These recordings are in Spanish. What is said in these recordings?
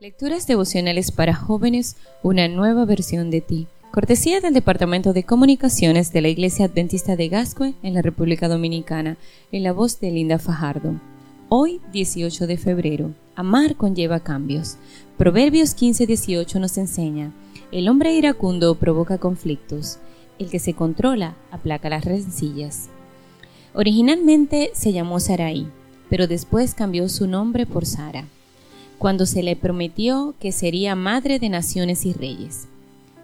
Lecturas devocionales para jóvenes, una nueva versión de ti. Cortesía del Departamento de Comunicaciones de la Iglesia Adventista de Gascue en la República Dominicana, en la voz de Linda Fajardo. Hoy, 18 de febrero, amar conlleva cambios. Proverbios 15-18 nos enseña, el hombre iracundo provoca conflictos, el que se controla aplaca las rencillas. Originalmente se llamó Sarai, pero después cambió su nombre por Sara cuando se le prometió que sería madre de naciones y reyes.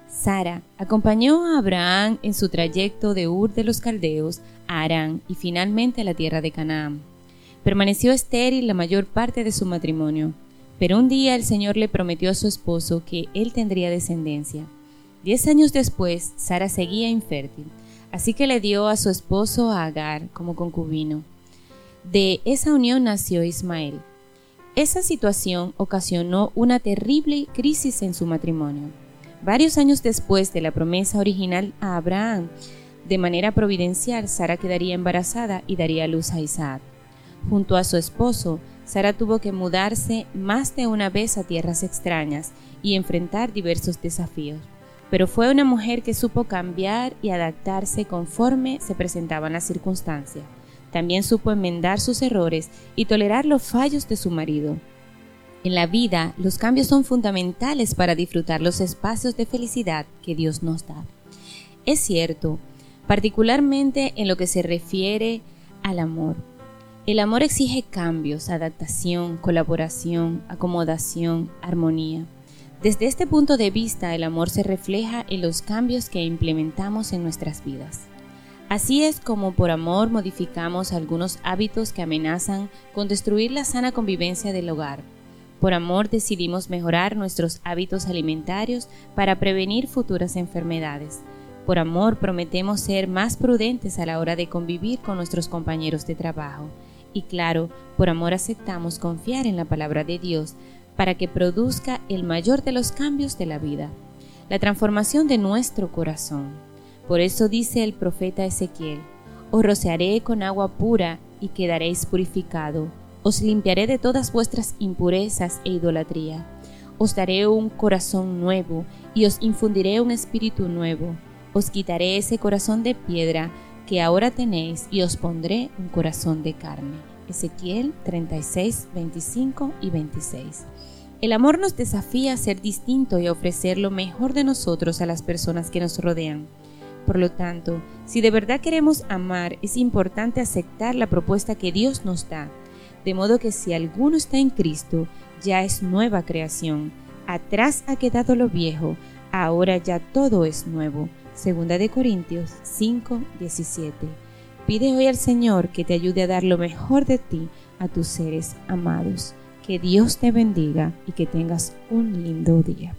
Sara acompañó a Abraham en su trayecto de Ur de los Caldeos a Arán y finalmente a la tierra de Canaán. Permaneció estéril la mayor parte de su matrimonio, pero un día el Señor le prometió a su esposo que él tendría descendencia. Diez años después, Sara seguía infértil, así que le dio a su esposo a Agar como concubino. De esa unión nació Ismael. Esa situación ocasionó una terrible crisis en su matrimonio. Varios años después de la promesa original a Abraham, de manera providencial, Sara quedaría embarazada y daría luz a Isaac. Junto a su esposo, Sara tuvo que mudarse más de una vez a tierras extrañas y enfrentar diversos desafíos. Pero fue una mujer que supo cambiar y adaptarse conforme se presentaban las circunstancias. También supo enmendar sus errores y tolerar los fallos de su marido. En la vida, los cambios son fundamentales para disfrutar los espacios de felicidad que Dios nos da. Es cierto, particularmente en lo que se refiere al amor. El amor exige cambios, adaptación, colaboración, acomodación, armonía. Desde este punto de vista, el amor se refleja en los cambios que implementamos en nuestras vidas. Así es como por amor modificamos algunos hábitos que amenazan con destruir la sana convivencia del hogar. Por amor decidimos mejorar nuestros hábitos alimentarios para prevenir futuras enfermedades. Por amor prometemos ser más prudentes a la hora de convivir con nuestros compañeros de trabajo. Y claro, por amor aceptamos confiar en la palabra de Dios para que produzca el mayor de los cambios de la vida, la transformación de nuestro corazón. Por eso dice el profeta Ezequiel, os rociaré con agua pura y quedaréis purificado, os limpiaré de todas vuestras impurezas e idolatría, os daré un corazón nuevo y os infundiré un espíritu nuevo, os quitaré ese corazón de piedra que ahora tenéis y os pondré un corazón de carne. Ezequiel 36, 25 y 26. El amor nos desafía a ser distinto y a ofrecer lo mejor de nosotros a las personas que nos rodean. Por lo tanto, si de verdad queremos amar, es importante aceptar la propuesta que Dios nos da, de modo que si alguno está en Cristo, ya es nueva creación. Atrás ha quedado lo viejo, ahora ya todo es nuevo. Segunda de Corintios 5, 17. Pide hoy al Señor que te ayude a dar lo mejor de ti a tus seres amados. Que Dios te bendiga y que tengas un lindo día.